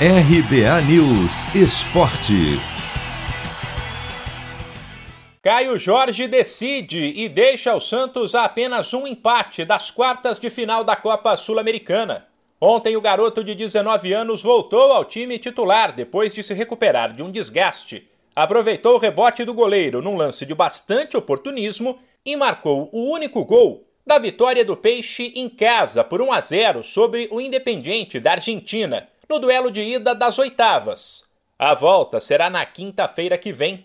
RBA News Esporte. Caio Jorge decide e deixa o Santos a apenas um empate das quartas de final da Copa Sul-Americana. Ontem, o garoto de 19 anos voltou ao time titular depois de se recuperar de um desgaste. Aproveitou o rebote do goleiro num lance de bastante oportunismo e marcou o único gol da vitória do Peixe em casa por 1 a 0 sobre o Independiente da Argentina, no duelo de ida das oitavas. A volta será na quinta-feira que vem.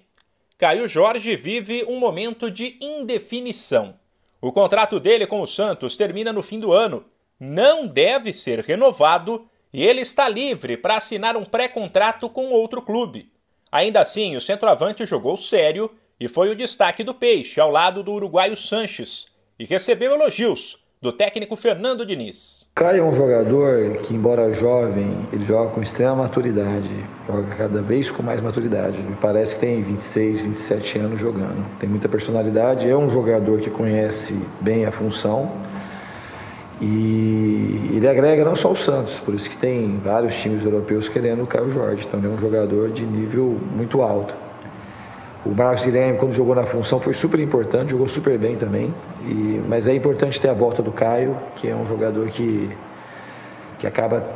Caio Jorge vive um momento de indefinição. O contrato dele com o Santos termina no fim do ano, não deve ser renovado e ele está livre para assinar um pré-contrato com outro clube. Ainda assim, o centroavante jogou sério e foi o destaque do Peixe ao lado do uruguaio Sanches e recebeu elogios do técnico Fernando Diniz. Caio é um jogador que, embora jovem, ele joga com extrema maturidade, joga cada vez com mais maturidade. Me parece que tem 26, 27 anos jogando. Tem muita personalidade, é um jogador que conhece bem a função e ele agrega não só o Santos, por isso que tem vários times europeus querendo o Caio Jorge. Também é um jogador de nível muito alto. O Marcos Guilherme, quando jogou na função, foi super importante, jogou super bem também. E, mas é importante ter a volta do Caio, que é um jogador que, que acaba,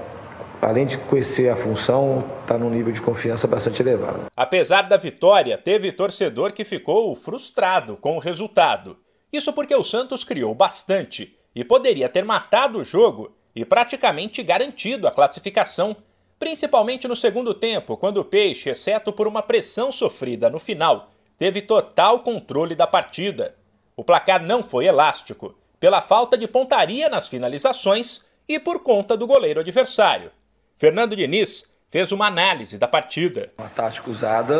além de conhecer a função, está num nível de confiança bastante elevado. Apesar da vitória, teve torcedor que ficou frustrado com o resultado. Isso porque o Santos criou bastante e poderia ter matado o jogo e praticamente garantido a classificação principalmente no segundo tempo, quando o Peixe, exceto por uma pressão sofrida no final, teve total controle da partida. O placar não foi elástico, pela falta de pontaria nas finalizações e por conta do goleiro adversário. Fernando Diniz fez uma análise da partida. A tática usada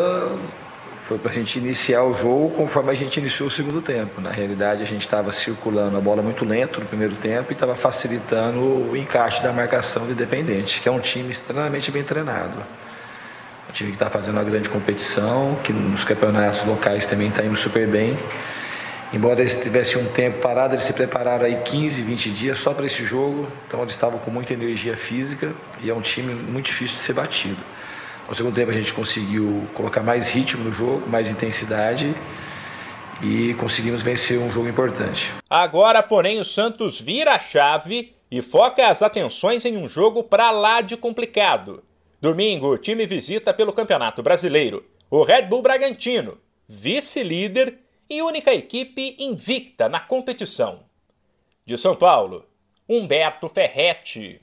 foi para a gente iniciar o jogo conforme a gente iniciou o segundo tempo. Na realidade, a gente estava circulando a bola muito lento no primeiro tempo e estava facilitando o encaixe da marcação do Independente, que é um time extremamente bem treinado. Um time que está fazendo uma grande competição, que nos campeonatos locais também está indo super bem. Embora eles tivessem um tempo parado, eles se prepararam aí 15, 20 dias só para esse jogo, então eles estavam com muita energia física e é um time muito difícil de ser batido. No segundo tempo a gente conseguiu colocar mais ritmo no jogo, mais intensidade e conseguimos vencer um jogo importante. Agora, porém, o Santos vira a chave e foca as atenções em um jogo para lá de complicado. Domingo, o time visita pelo Campeonato Brasileiro o Red Bull Bragantino, vice-líder e única equipe invicta na competição. De São Paulo, Humberto Ferretti.